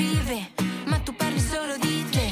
Privé, ma tu parli solo di te.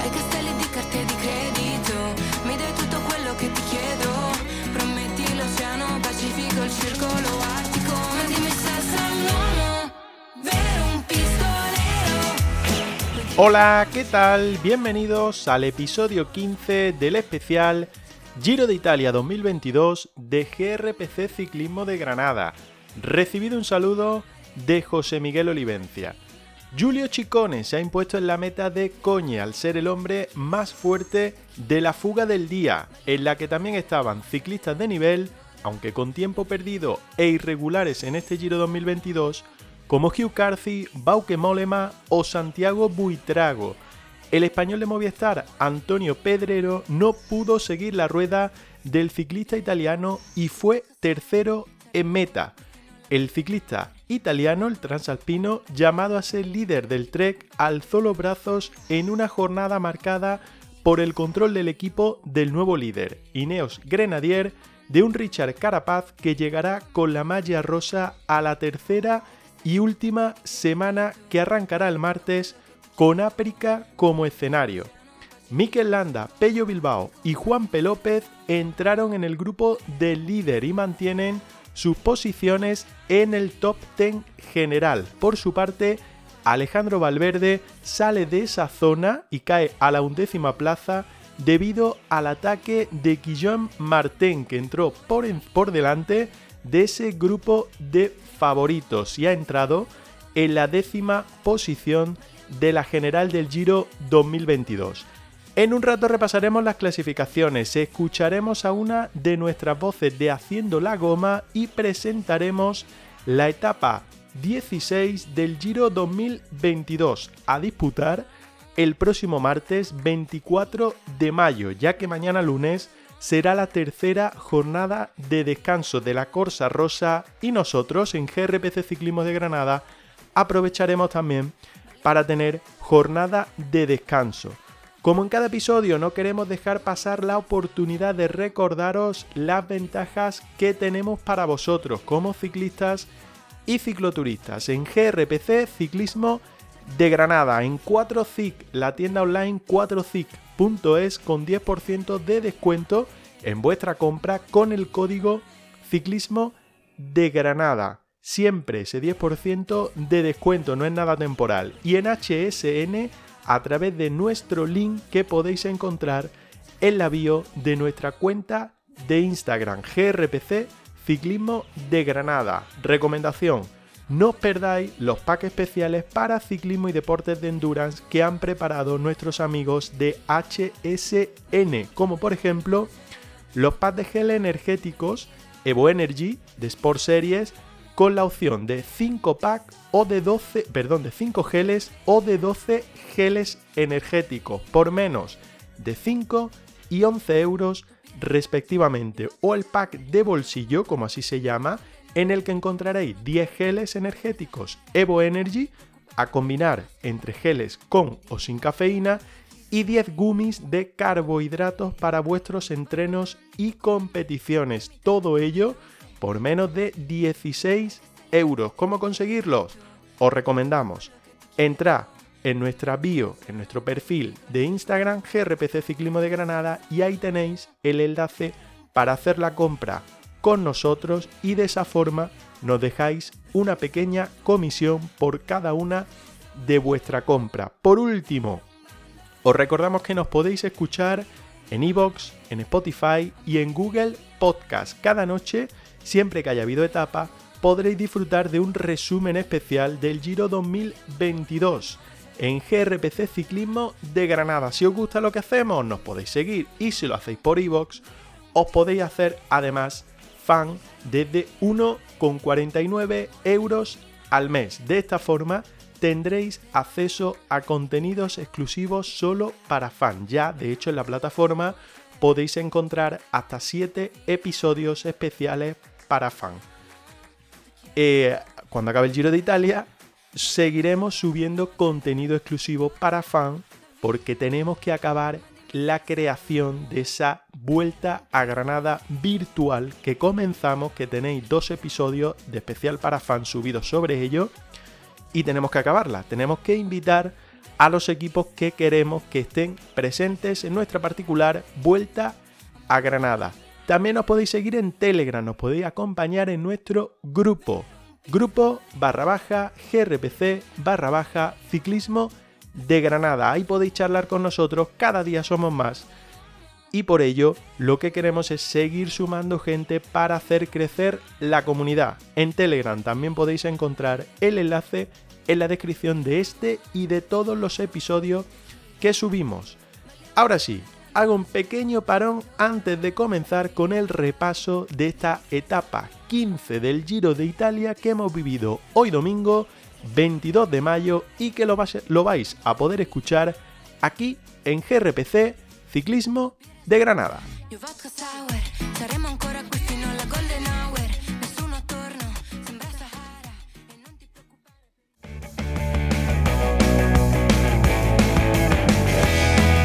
Ai castelli di carte di credito, mi dai tutto quello che ti chiedo. Prometti l'oceano Pacifico, il circolo artico. Ma dimmi se sei un uomo, vero un pistolero. Hola, ¿qué tal? Bienvenidos al episodio 15 del especial Giro de Italia 2022 de GRPC Ciclismo de Granada. Recibido un saludo de José Miguel Olivencia. Giulio Ciccone se ha impuesto en la meta de Coñe al ser el hombre más fuerte de la fuga del día, en la que también estaban ciclistas de nivel, aunque con tiempo perdido e irregulares en este Giro 2022, como Hugh Carthy, Bauke Mollema o Santiago Buitrago. El español de Movistar, Antonio Pedrero, no pudo seguir la rueda del ciclista italiano y fue tercero en meta. El ciclista italiano, el transalpino, llamado a ser líder del Trek, alzó los brazos en una jornada marcada por el control del equipo del nuevo líder, Ineos Grenadier, de un Richard Carapaz que llegará con la malla rosa a la tercera y última semana que arrancará el martes con África como escenario. Mikel Landa, Pello Bilbao y Juan P. López entraron en el grupo del líder y mantienen posiciones en el top 10 general. Por su parte, Alejandro Valverde sale de esa zona y cae a la undécima plaza debido al ataque de Guillaume Martin, que entró por, por delante de ese grupo de favoritos y ha entrado en la décima posición de la general del Giro 2022. En un rato repasaremos las clasificaciones, escucharemos a una de nuestras voces de Haciendo la Goma y presentaremos la etapa 16 del Giro 2022 a disputar el próximo martes 24 de mayo, ya que mañana lunes será la tercera jornada de descanso de la Corsa Rosa y nosotros en GRPC Ciclismo de Granada aprovecharemos también para tener jornada de descanso. Como en cada episodio no queremos dejar pasar la oportunidad de recordaros las ventajas que tenemos para vosotros como ciclistas y cicloturistas en GRPC Ciclismo de Granada en 4CIC, la tienda online 4CIC.es con 10% de descuento en vuestra compra con el código ciclismo de Granada. Siempre ese 10% de descuento, no es nada temporal. Y en HSN a través de nuestro link que podéis encontrar en la bio de nuestra cuenta de Instagram GRPC Ciclismo de Granada. Recomendación, no os perdáis los packs especiales para ciclismo y deportes de endurance que han preparado nuestros amigos de HSN, como por ejemplo los packs de gel energéticos Evo Energy de Sport Series con la opción de 5 pack o de 12, perdón, de 5 geles o de 12 geles energéticos por menos de 5 y 11 euros respectivamente o el pack de bolsillo como así se llama en el que encontraréis 10 geles energéticos Evo Energy a combinar entre geles con o sin cafeína y 10 gummies de carbohidratos para vuestros entrenos y competiciones. Todo ello por menos de 16 euros. ¿Cómo conseguirlos? Os recomendamos entrar en nuestra bio, en nuestro perfil de Instagram GRPC Ciclismo de Granada y ahí tenéis el enlace para hacer la compra con nosotros y de esa forma nos dejáis una pequeña comisión por cada una de vuestra compra. Por último, os recordamos que nos podéis escuchar en iVoox, en Spotify y en Google Podcast. Cada noche, siempre que haya habido etapa, podréis disfrutar de un resumen especial del Giro 2022 en GRPC Ciclismo de Granada. Si os gusta lo que hacemos, nos podéis seguir y si lo hacéis por iVoox, os podéis hacer además fan desde 1,49 euros al mes. De esta forma tendréis acceso a contenidos exclusivos solo para fans. Ya, de hecho, en la plataforma podéis encontrar hasta 7 episodios especiales para fans. Eh, cuando acabe el Giro de Italia, seguiremos subiendo contenido exclusivo para fans porque tenemos que acabar la creación de esa vuelta a Granada virtual que comenzamos, que tenéis dos episodios de especial para fans subidos sobre ello y tenemos que acabarla. Tenemos que invitar a los equipos que queremos que estén presentes en nuestra particular vuelta a Granada. También os podéis seguir en Telegram, nos podéis acompañar en nuestro grupo. Grupo barra baja GRPC barra baja ciclismo de Granada. Ahí podéis charlar con nosotros, cada día somos más. Y por ello, lo que queremos es seguir sumando gente para hacer crecer la comunidad. En Telegram también podéis encontrar el enlace en la descripción de este y de todos los episodios que subimos. Ahora sí, hago un pequeño parón antes de comenzar con el repaso de esta etapa 15 del Giro de Italia que hemos vivido hoy domingo 22 de mayo y que lo, vais a poder escuchar aquí en GRPC Ciclismo de Granada.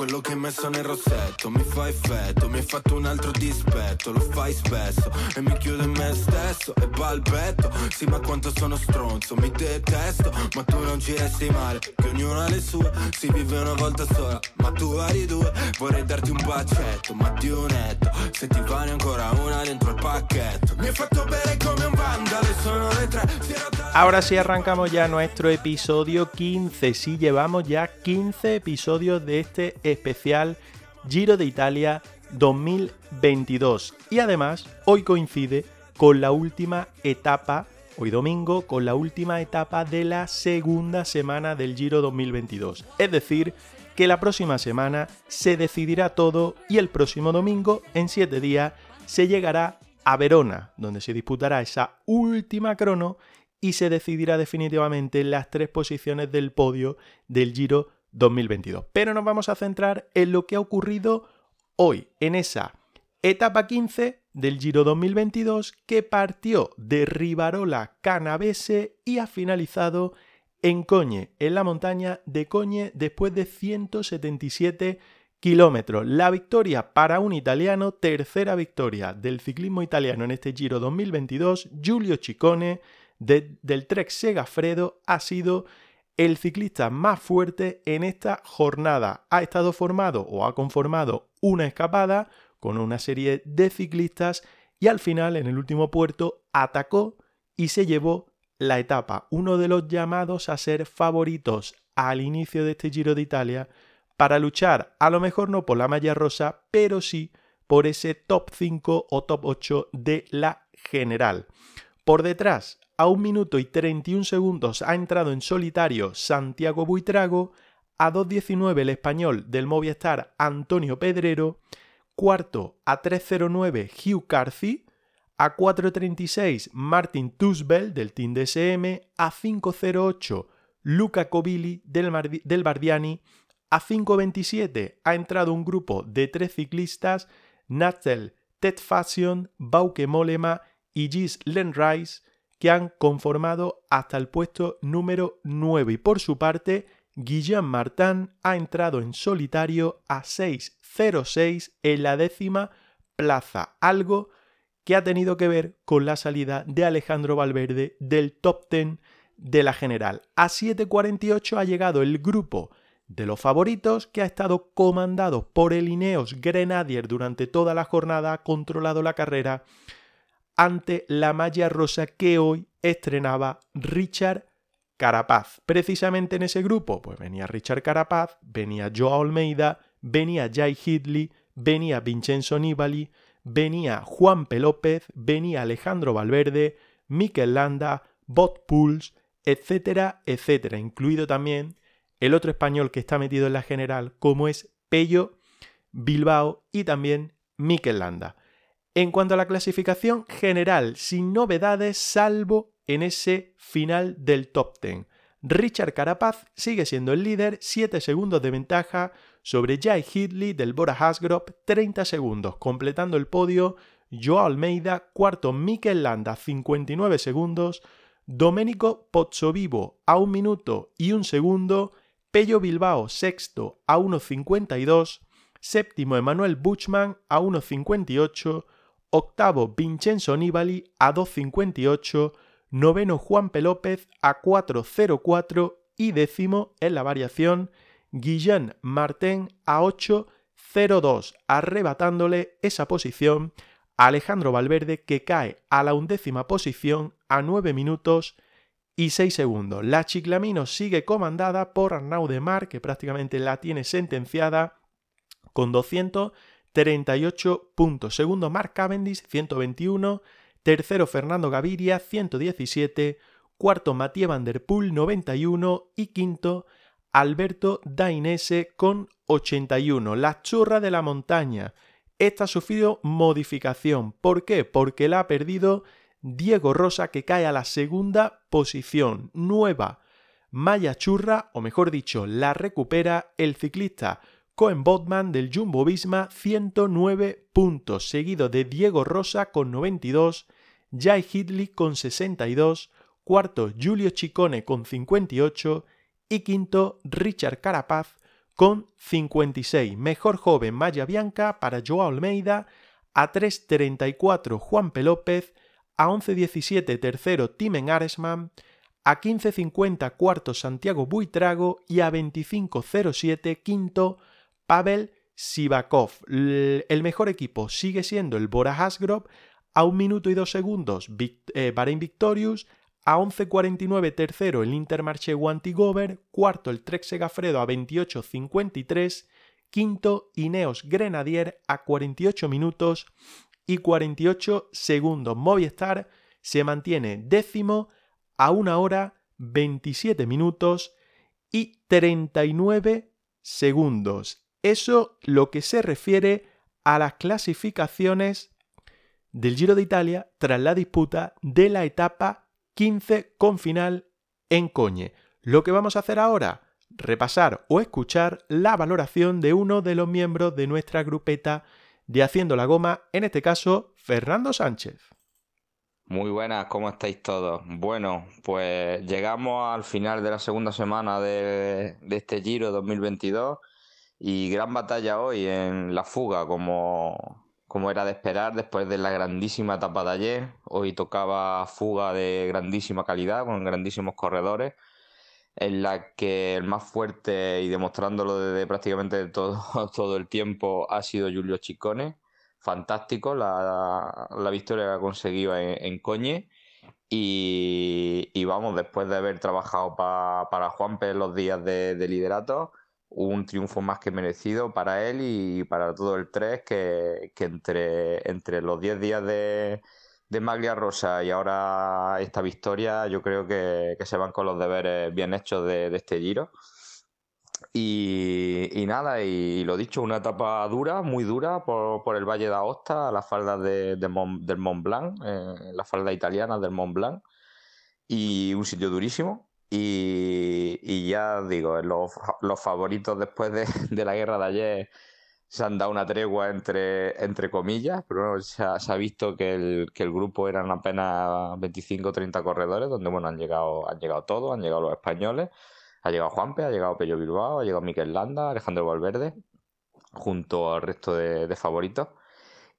Quello che hai messo nel rossetto. Mi fa effetto Mi hai fatto un altro dispetto, lo fai spesso E mi chiudo in me stesso. E balbetto Sì ma quanto sono stronzo, mi detesto. Ma tu non ci resti male, che ognuno ha le sue. Si vive una volta sola, ma tu vari due. Vorrei darti un bacetto, ma di un netto Se ti vale ancora una dentro il pacchetto. Mi hai fatto bere come un vandalo e sono le tre. Ahora sí arrancamos ya nuestro episodio 15. Sí, llevamos ya 15 episodios de este especial Giro de Italia 2022. Y además, hoy coincide con la última etapa, hoy domingo, con la última etapa de la segunda semana del Giro 2022. Es decir, que la próxima semana se decidirá todo y el próximo domingo, en 7 días, se llegará a Verona, donde se disputará esa última crono y se decidirá definitivamente las tres posiciones del podio del Giro 2022. Pero nos vamos a centrar en lo que ha ocurrido hoy, en esa etapa 15 del Giro 2022 que partió de Rivarola Canavese y ha finalizado en Coñe, en la montaña de Coñe, después de 177 kilómetros. La victoria para un italiano, tercera victoria del ciclismo italiano en este Giro 2022, Giulio Ciccone, del Trek Segafredo ha sido el ciclista más fuerte en esta jornada. Ha estado formado o ha conformado una escapada con una serie de ciclistas y al final, en el último puerto, atacó y se llevó la etapa. Uno de los llamados a ser favoritos al inicio de este Giro de Italia para luchar, a lo mejor no por la malla rosa, pero sí por ese top 5 o top 8 de la general. Por detrás a un minuto y 31 segundos ha entrado en solitario Santiago Buitrago, a 2.19 el español del Movistar Antonio Pedrero, cuarto a 3.09 Hugh Carthy, a 4.36 Martin Tusbel del Team DSM, a 5.08 Luca Covilli del, del Bardiani, a 5.27 ha entrado un grupo de tres ciclistas, Natzel Ted Fashion, Bauke Molema y Gis Lenrice, que han conformado hasta el puesto número 9 y por su parte Guillaume Martin ha entrado en solitario a 6.06 en la décima plaza, algo que ha tenido que ver con la salida de Alejandro Valverde del top 10 de la general. A 7.48 ha llegado el grupo de los favoritos que ha estado comandado por el Ineos Grenadier durante toda la jornada, ha controlado la carrera ante la malla rosa que hoy estrenaba Richard Carapaz. Precisamente en ese grupo, pues venía Richard Carapaz, venía Joao Almeida, venía Jai Hidley, venía Vincenzo Nibali, venía Juan Pelópez, venía Alejandro Valverde, Mikel Landa, Bot Puls, etcétera, etcétera, incluido también el otro español que está metido en la general, como es Pello Bilbao y también Mikel Landa. En cuanto a la clasificación general, sin novedades, salvo en ese final del top 10. Richard Carapaz sigue siendo el líder, 7 segundos de ventaja sobre Jai Hidley del Bora Hasgrove, 30 segundos, completando el podio Joao Almeida, cuarto Mikel Landa, 59 segundos, Domenico Pozzovivo a un minuto y un segundo, Pello Bilbao sexto a 1.52, séptimo Emanuel Buchmann a 1.58, octavo Vincenzo Nibali a 2.58, noveno Juan Pelópez a 4.04 y décimo en la variación Guillén Martin a 8.02, arrebatándole esa posición a Alejandro Valverde que cae a la undécima posición a 9 minutos y 6 segundos. La Chiclamino sigue comandada por Arnaud de Mar, que prácticamente la tiene sentenciada con 238 puntos. Segundo, Mark Cavendish, 121. Tercero, Fernando Gaviria, 117. Cuarto, Mathieu Van Der Poel, 91. Y quinto, Alberto Dainese con 81. La churra de la montaña. Esta ha sufrido modificación. ¿Por qué? Porque la ha perdido Diego Rosa que cae a la segunda posición. Nueva Maya Churra, o mejor dicho, la recupera el ciclista Cohen Botman del Jumbo Visma 109 puntos, seguido de Diego Rosa con 92, Jai Hidley con 62, cuarto Julio Chicone con 58 y quinto Richard Carapaz con 56. Mejor joven Maya Bianca para Joao Almeida, a 3.34 Juan Pelópez, a 11.17 tercero Timen Aresman, a 15.50 cuarto Santiago Buitrago y a 25.07 quinto Pavel Sivakov. El mejor equipo sigue siendo el Bora Hasgrove a 1 minuto y 2 segundos eh, Bahrain Victorious, a 11.49 tercero el Intermarché Wantigover, cuarto el Trek Segafredo a 28.53, quinto Ineos Grenadier a 48 minutos y 48 segundos. Movistar se mantiene décimo a 1 hora 27 minutos y 39 segundos. Eso lo que se refiere a las clasificaciones del Giro de Italia tras la disputa de la etapa 15 con final en Coñe. Lo que vamos a hacer ahora, repasar o escuchar la valoración de uno de los miembros de nuestra grupeta de Haciendo la Goma, en este caso, Fernando Sánchez. Muy buenas, ¿cómo estáis todos? Bueno, pues llegamos al final de la segunda semana de, de este Giro 2022 y gran batalla hoy en la fuga, como, como era de esperar después de la grandísima etapa de ayer. Hoy tocaba fuga de grandísima calidad, con grandísimos corredores, en la que el más fuerte y demostrándolo desde prácticamente todo, todo el tiempo ha sido Julio Chicone. Fantástico la, la victoria que ha conseguido en, Coñe. Y, vamos, después de haber trabajado para Juanpe los días de liderato, un triunfo más que merecido para él y para todo el 3 que, entre, entre los 10 días de, de Maglia Rosa y ahora esta victoria yo creo que, se van con los deberes bien hechos de, este giro. Y, nada, y, lo dicho, una etapa dura, muy dura por, el Valle de Aosta, a las faldas de, del Mont Blanc, eh, la falda italiana del Mont Blanc, y un sitio durísimo. Y, ya digo, los, favoritos después de, la guerra de ayer se han dado una tregua entre, entre comillas, pero se, ha, se ha visto que el, que el grupo eran apenas 25 o 30 corredores, donde bueno, han llegado, han llegado todos, han llegado los españoles, ha llegado Juanpe, ha llegado Pello Bilbao, ha llegado Miquel Landa, Alejandro Valverde, junto al resto de, favoritos.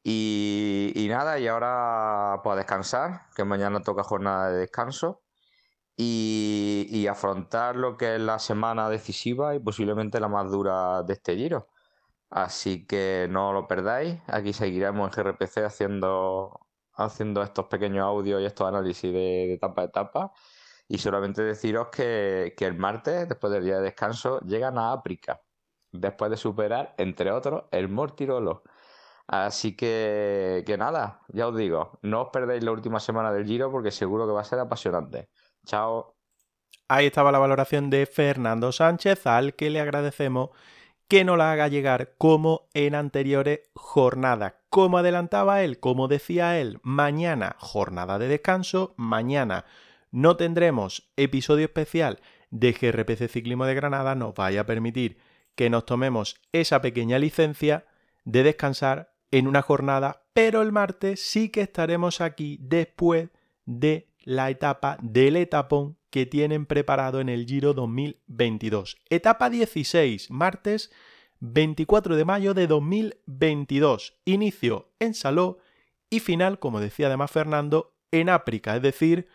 Y, nada, y ahora pues descansar, que mañana toca jornada de descanso y, afrontar lo que es la semana decisiva y posiblemente la más dura de este giro. Así que no lo perdáis, aquí seguiremos en GRPC haciendo, haciendo estos pequeños audios y estos análisis de, etapa a etapa. Y solamente deciros que, que, el martes, después del día de descanso, llegan a África, después de superar, entre otros, el Mortirolo. Así que, que nada, ya os digo, no os perdéis la última semana del Giro porque seguro que va a ser apasionante. Chao. Ahí estaba la valoración de Fernando Sánchez, al que le agradecemos que no la haga llegar como en anteriores jornadas. Como adelantaba él, como decía él, mañana jornada de descanso, mañana no tendremos episodio especial de GRPC Ciclismo de Granada, nos vaya a permitir que nos tomemos esa pequeña licencia de descansar en una jornada, pero el martes sí que estaremos aquí después de la etapa del etapón que tienen preparado en el Giro 2022. Etapa 16, martes 24 de mayo de 2022. Inicio en Saló y final, como decía además Fernando, en África, es decir,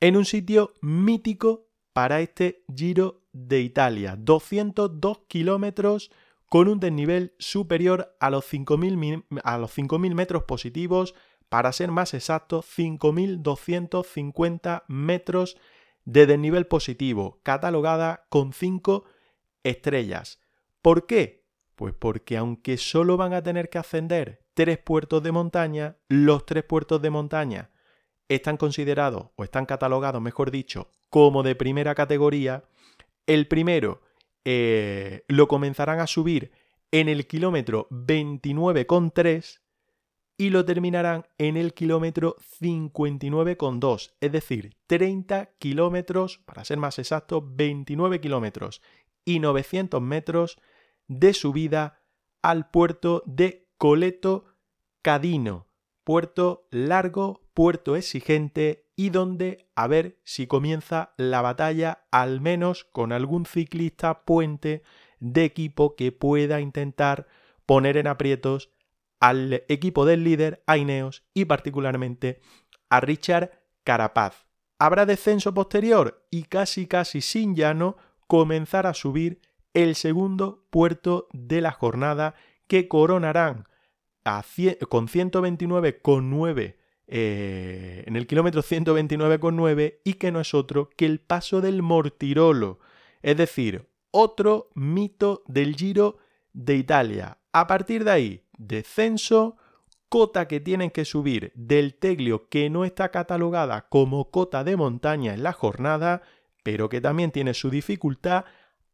en un sitio mítico para este Giro de Italia. 202 kilómetros con un desnivel superior a los 5.000 metros positivos, para ser más exacto, 5.250 metros de desnivel positivo, catalogada con 5 estrellas. ¿Por qué? Pues porque aunque solo van a tener que ascender tres puertos de montaña, los tres puertos de montaña están considerados, o están catalogados, mejor dicho, como de primera categoría. El primero eh, lo comenzarán a subir en el kilómetro 29,3 y lo terminarán en el kilómetro 59,2, es decir, 30 kilómetros, para ser más exacto, 29 kilómetros y 900 metros de subida al puerto de Coleto Cadino, puerto largo, puerto exigente y donde a ver si comienza la batalla al menos con algún ciclista puente de equipo que pueda intentar poner en aprietos al equipo del líder, a Ineos y particularmente a Richard Carapaz. Habrá descenso posterior y casi casi sin llano comenzar a subir el segundo puerto de la jornada que coronarán con 129,9 eh, en el kilómetro 129,9 y que no es otro que el paso del Mortirolo, es decir, otro mito del Giro de Italia. A partir de ahí, descenso, cota que tienen que subir del Teglio que no está catalogada como cota de montaña en la jornada, pero que también tiene su dificultad,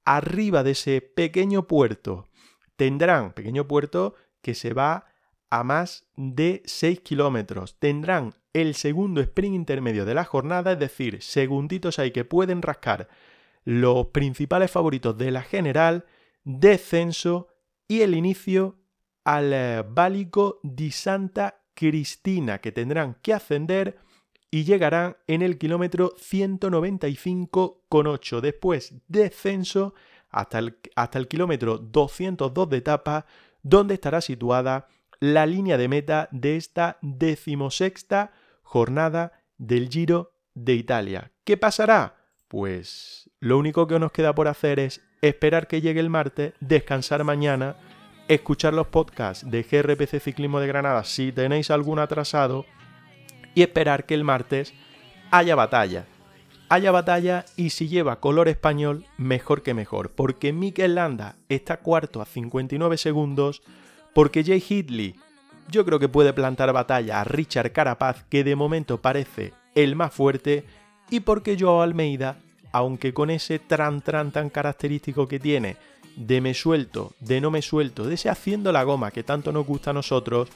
arriba de ese pequeño puerto tendrán, pequeño puerto que se va a más de 6 kilómetros. Tendrán el segundo sprint intermedio de la jornada, es decir, segunditos ahí que pueden rascar los principales favoritos de la general, descenso y el inicio al eh, Válico di Santa Cristina, que tendrán que ascender y llegarán en el kilómetro 195,8. Después descenso hasta el, hasta el kilómetro 202 de etapa, donde estará situada la línea de meta de esta decimosexta jornada del Giro de Italia. ¿Qué pasará? Pues lo único que nos queda por hacer es esperar que llegue el martes, descansar mañana, escuchar los podcasts de GRPC Ciclismo de Granada si tenéis algún atrasado y esperar que el martes haya batalla. Haya batalla y si lleva color español, mejor que mejor, porque Mikel Landa está cuarto a 59 segundos, porque Jay Hidley yo creo que puede plantar batalla a Richard Carapaz, que de momento parece el más fuerte, y porque Joao Almeida, aunque con ese tran tran tan característico que tiene, de me suelto, de no me suelto, de ese haciendo la goma que tanto nos gusta a nosotros,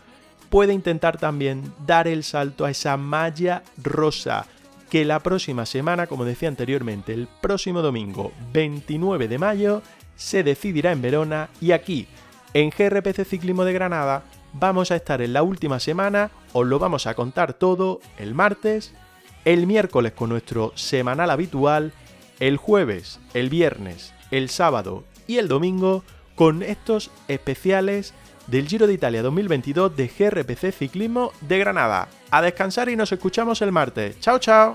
puede intentar también dar el salto a esa malla rosa que la próxima semana, como decía anteriormente, el próximo domingo 29 de mayo, se decidirá en Verona y aquí, en GRPC Ciclismo de Granada, vamos a estar en la última semana, os lo vamos a contar todo el martes, el miércoles con nuestro semanal habitual, el jueves, el viernes, el sábado y el domingo con estos especiales del Giro de Italia 2022 de GRPC Ciclismo de Granada. A descansar y nos escuchamos el martes. Chao, chao.